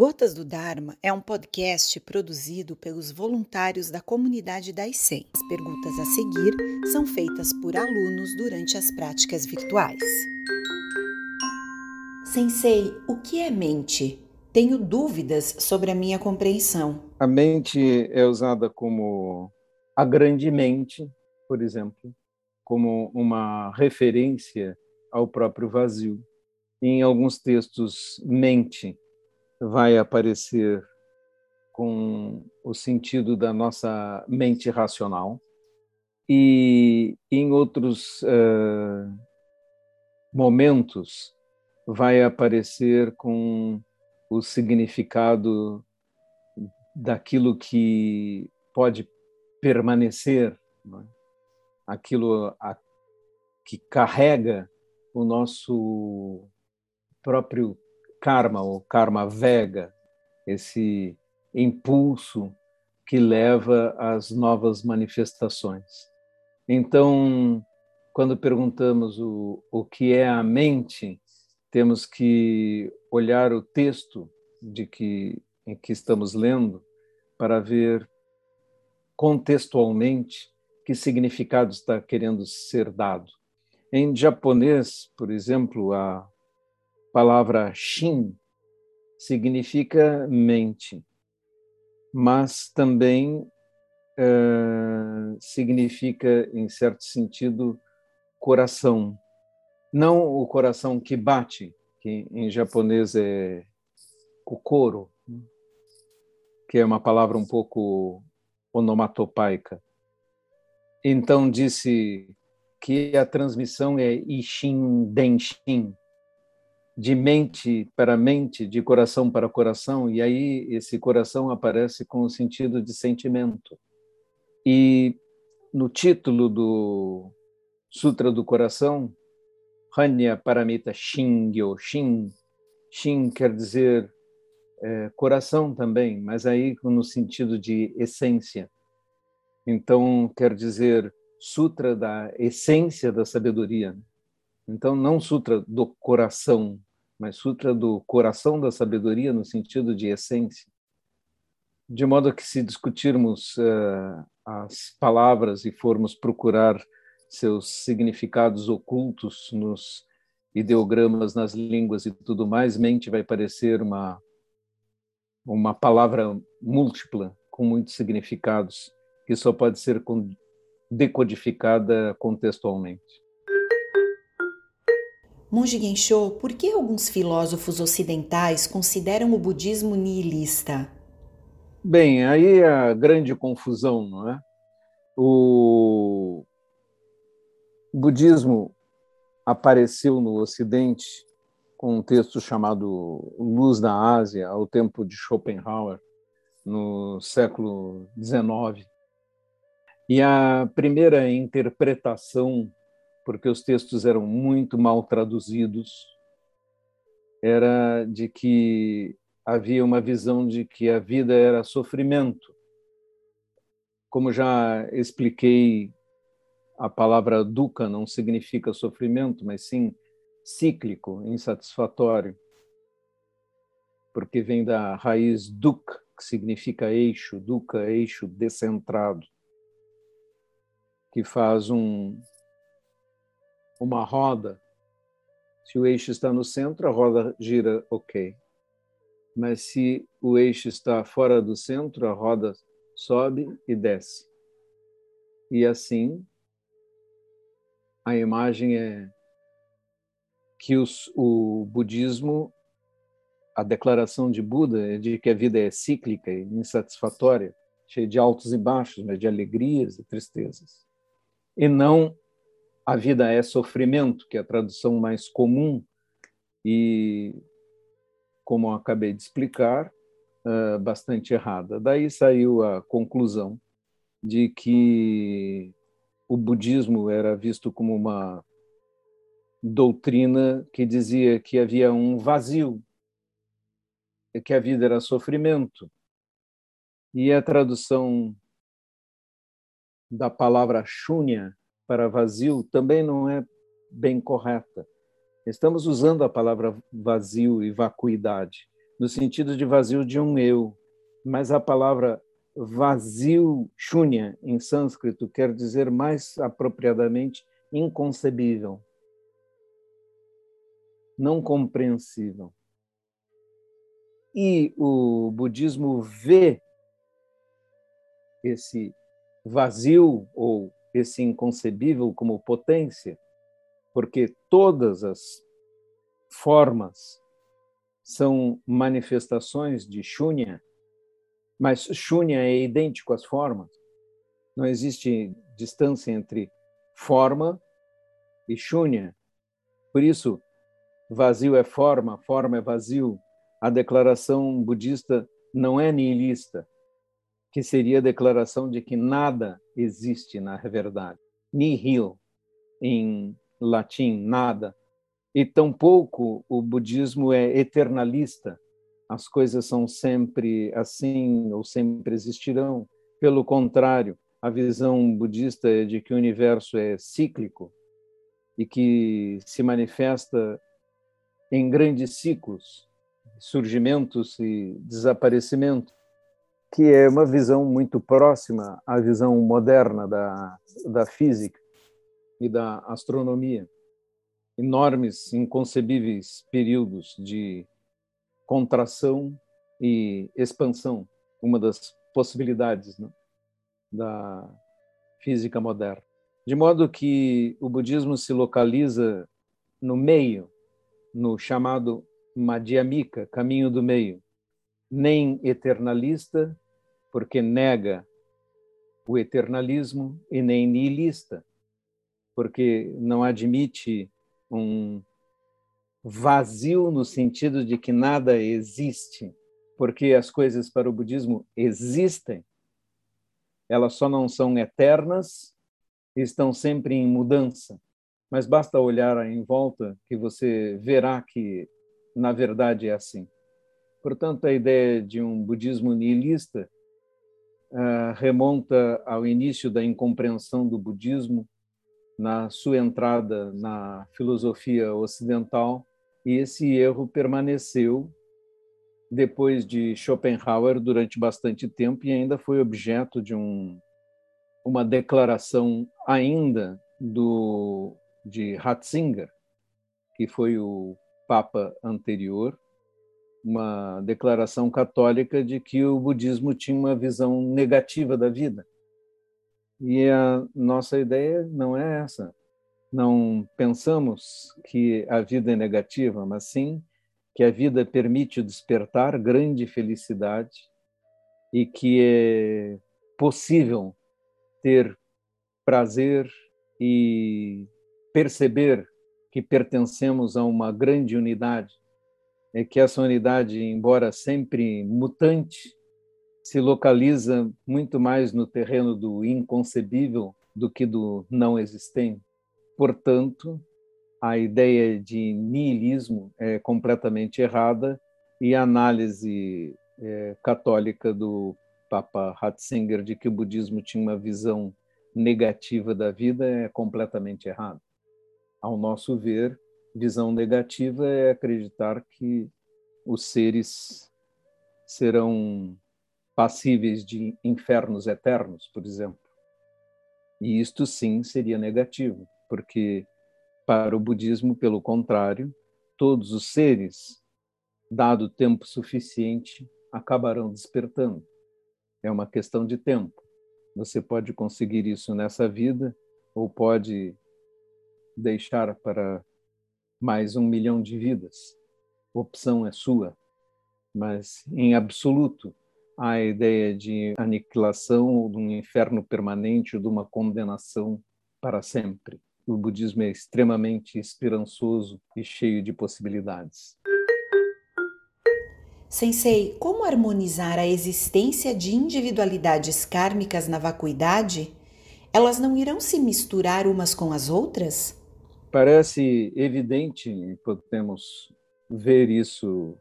Gotas do Dharma é um podcast produzido pelos voluntários da comunidade da ICEM. As perguntas a seguir são feitas por alunos durante as práticas virtuais. Sensei, o que é mente? Tenho dúvidas sobre a minha compreensão. A mente é usada como a grande mente, por exemplo, como uma referência ao próprio vazio. Em alguns textos, mente vai aparecer com o sentido da nossa mente racional e em outros uh, momentos vai aparecer com o significado daquilo que pode permanecer, é? aquilo a, que carrega o nosso próprio karma, o karma vega, esse impulso que leva às novas manifestações. Então, quando perguntamos o, o que é a mente, temos que olhar o texto de que, em que estamos lendo para ver contextualmente que significado está querendo ser dado. Em japonês, por exemplo, a palavra shin significa mente, mas também uh, significa, em certo sentido, coração. Não o coração que bate, que em japonês é kokoro, que é uma palavra um pouco onomatopaica. Então disse que a transmissão é Ishin Denshin, de mente para mente, de coração para coração, e aí esse coração aparece com o sentido de sentimento. E no título do Sutra do Coração, Hanya Paramita Shingyo, Shin, Shin quer dizer é, coração também, mas aí no sentido de essência. Então, quer dizer sutra da essência da sabedoria. Então, não sutra do coração, mas sutra do coração da sabedoria no sentido de essência. De modo que, se discutirmos uh, as palavras e formos procurar seus significados ocultos nos ideogramas, nas línguas e tudo mais, mente vai parecer uma uma palavra múltipla com muitos significados que só pode ser decodificada contextualmente. Monge Gensho, por que alguns filósofos ocidentais consideram o budismo nihilista? Bem, aí é a grande confusão, não é? O budismo apareceu no Ocidente com um texto chamado Luz da Ásia, ao tempo de Schopenhauer, no século XIX. E a primeira interpretação porque os textos eram muito mal traduzidos, era de que havia uma visão de que a vida era sofrimento. Como já expliquei, a palavra dukkha não significa sofrimento, mas sim cíclico, insatisfatório, porque vem da raiz duk, que significa eixo, dukkha, eixo descentrado, que faz um, uma roda, se o eixo está no centro, a roda gira ok. Mas se o eixo está fora do centro, a roda sobe e desce. E assim, a imagem é que os, o budismo, a declaração de Buda é de que a vida é cíclica e insatisfatória, cheia de altos e baixos, mas de alegrias e tristezas. E não a vida é sofrimento, que é a tradução mais comum, e, como acabei de explicar, uh, bastante errada. Daí saiu a conclusão de que o budismo era visto como uma doutrina que dizia que havia um vazio, que a vida era sofrimento. E a tradução da palavra shunya, para vazio também não é bem correta. Estamos usando a palavra vazio e vacuidade, no sentido de vazio de um eu, mas a palavra vazio, shunya, em sânscrito, quer dizer mais apropriadamente inconcebível, não compreensível. E o budismo vê esse vazio ou esse inconcebível como potência, porque todas as formas são manifestações de Shunya, mas Shunya é idêntico às formas. Não existe distância entre forma e Shunya. Por isso, vazio é forma, forma é vazio. A declaração budista não é nihilista, que seria a declaração de que nada existe na verdade. Nihil, em latim, nada. E tampouco o budismo é eternalista, as coisas são sempre assim ou sempre existirão. Pelo contrário, a visão budista é de que o universo é cíclico e que se manifesta em grandes ciclos, surgimentos e desaparecimento, que é uma visão muito próxima à visão moderna da, da física e da astronomia. Enormes, inconcebíveis períodos de contração e expansão, uma das possibilidades né, da física moderna. De modo que o budismo se localiza no meio, no chamado Madhyamika, caminho do meio, nem eternalista, porque nega o eternalismo, e nem nihilista, porque não admite um vazio no sentido de que nada existe, porque as coisas para o budismo existem, elas só não são eternas, estão sempre em mudança. Mas basta olhar em volta que você verá que, na verdade, é assim. Portanto, a ideia de um budismo nihilista uh, remonta ao início da incompreensão do budismo na sua entrada na filosofia ocidental e esse erro permaneceu depois de Schopenhauer durante bastante tempo e ainda foi objeto de um, uma declaração ainda do de Ratzinger, que foi o papa anterior, uma declaração católica de que o budismo tinha uma visão negativa da vida. E a nossa ideia não é essa não pensamos que a vida é negativa, mas sim que a vida permite despertar grande felicidade e que é possível ter prazer e perceber que pertencemos a uma grande unidade, é que essa unidade, embora sempre mutante, se localiza muito mais no terreno do inconcebível do que do não existente. Portanto, a ideia de niilismo é completamente errada e a análise é, católica do Papa Ratzinger de que o budismo tinha uma visão negativa da vida é completamente errada. Ao nosso ver, visão negativa é acreditar que os seres serão passíveis de infernos eternos, por exemplo. E isto sim seria negativo porque para o budismo, pelo contrário, todos os seres, dado tempo suficiente, acabarão despertando. É uma questão de tempo. Você pode conseguir isso nessa vida ou pode deixar para mais um milhão de vidas. A opção é sua. Mas, em absoluto, a ideia de aniquilação, ou de um inferno permanente, ou de uma condenação para sempre o budismo é extremamente esperançoso e cheio de possibilidades. Sensei, como harmonizar a existência de individualidades kármicas na vacuidade? Elas não irão se misturar umas com as outras? Parece evidente, podemos ver isso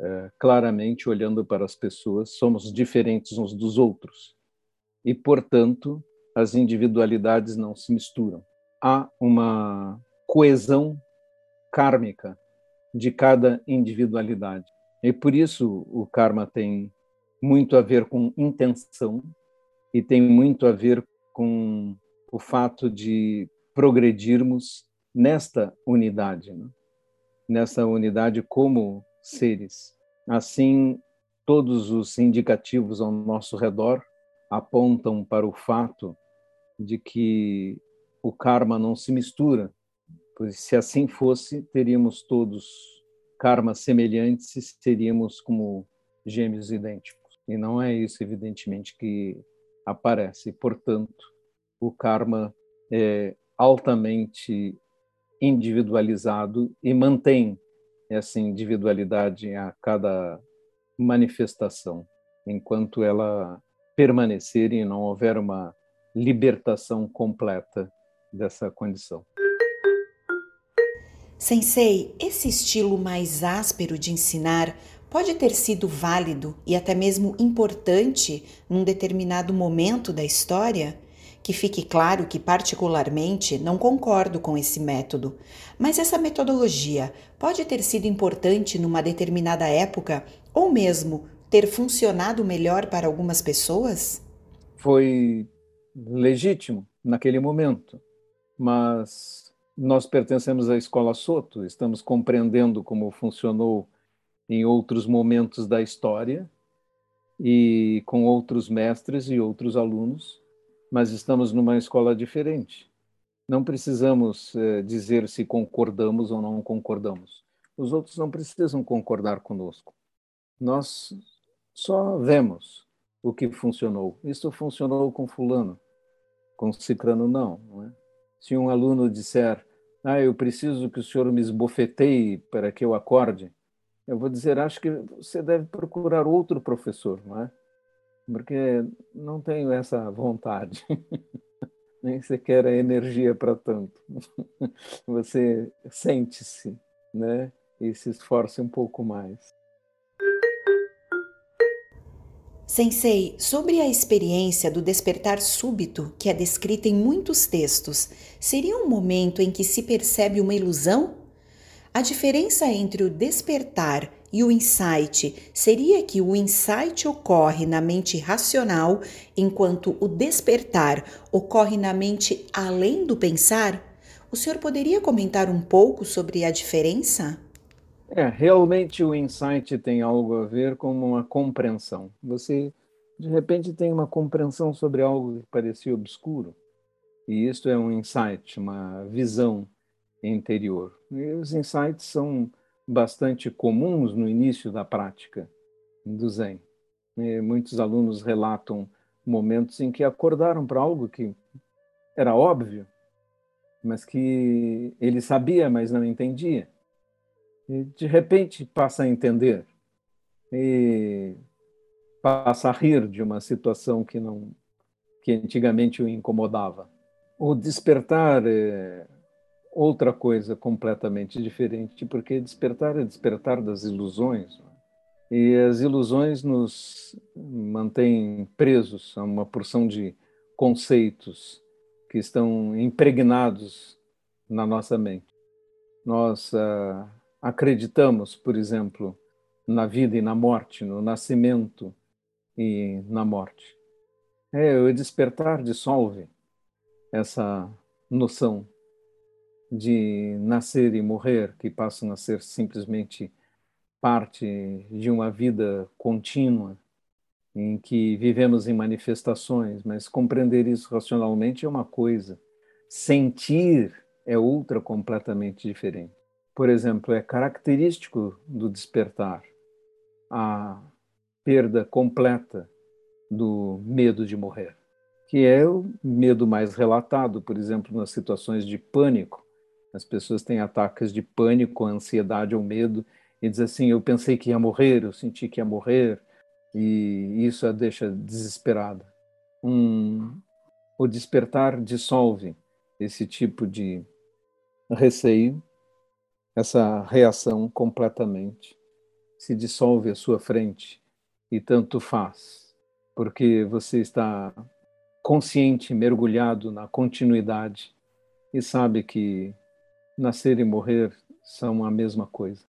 é, claramente olhando para as pessoas, somos diferentes uns dos outros. E, portanto, as individualidades não se misturam há uma coesão kármica de cada individualidade. E por isso o karma tem muito a ver com intenção e tem muito a ver com o fato de progredirmos nesta unidade, né? nessa unidade como seres. Assim, todos os indicativos ao nosso redor apontam para o fato de que o karma não se mistura, pois se assim fosse, teríamos todos karmas semelhantes e seríamos como gêmeos idênticos. E não é isso, evidentemente, que aparece. Portanto, o karma é altamente individualizado e mantém essa individualidade a cada manifestação, enquanto ela permanecer e não houver uma libertação completa dessa condição. Sensei, esse estilo mais áspero de ensinar pode ter sido válido e até mesmo importante num determinado momento da história? Que fique claro que, particularmente, não concordo com esse método, mas essa metodologia pode ter sido importante numa determinada época ou mesmo ter funcionado melhor para algumas pessoas? Foi legítimo naquele momento, mas nós pertencemos à escola Soto, estamos compreendendo como funcionou em outros momentos da história e com outros mestres e outros alunos mas estamos numa escola diferente. Não precisamos eh, dizer se concordamos ou não concordamos. Os outros não precisam concordar conosco. Nós só vemos o que funcionou. Isso funcionou com fulano, com ciclano não. não é? Se um aluno disser, ah, eu preciso que o senhor me esbofeteie para que eu acorde, eu vou dizer, acho que você deve procurar outro professor, não é? Porque não tenho essa vontade, nem sequer a energia para tanto. Você sente-se, né? E se esforce um pouco mais. Sensei, sobre a experiência do despertar súbito que é descrita em muitos textos, seria um momento em que se percebe uma ilusão? A diferença entre o despertar e o insight seria que o insight ocorre na mente racional, enquanto o despertar ocorre na mente além do pensar? O senhor poderia comentar um pouco sobre a diferença? É, realmente o insight tem algo a ver com uma compreensão. Você, de repente, tem uma compreensão sobre algo que parecia obscuro, e isto é um insight, uma visão interior. E os insights são bastante comuns no início da prática do Zen. E muitos alunos relatam momentos em que acordaram para algo que era óbvio, mas que ele sabia, mas não entendia. E de repente passa a entender e passa a rir de uma situação que não que antigamente o incomodava. O despertar é, outra coisa completamente diferente, porque despertar é despertar das ilusões. Né? E as ilusões nos mantêm presos a uma porção de conceitos que estão impregnados na nossa mente. Nós uh, acreditamos, por exemplo, na vida e na morte, no nascimento e na morte. É, o despertar dissolve essa noção de nascer e morrer, que passam a ser simplesmente parte de uma vida contínua, em que vivemos em manifestações, mas compreender isso racionalmente é uma coisa, sentir é outra completamente diferente. Por exemplo, é característico do despertar a perda completa do medo de morrer, que é o medo mais relatado, por exemplo, nas situações de pânico, as pessoas têm ataques de pânico, ansiedade ou medo e dizem assim: Eu pensei que ia morrer, eu senti que ia morrer, e isso a deixa desesperada. Um, o despertar dissolve esse tipo de receio, essa reação completamente. Se dissolve à sua frente e tanto faz, porque você está consciente, mergulhado na continuidade e sabe que nascer e morrer são a mesma coisa.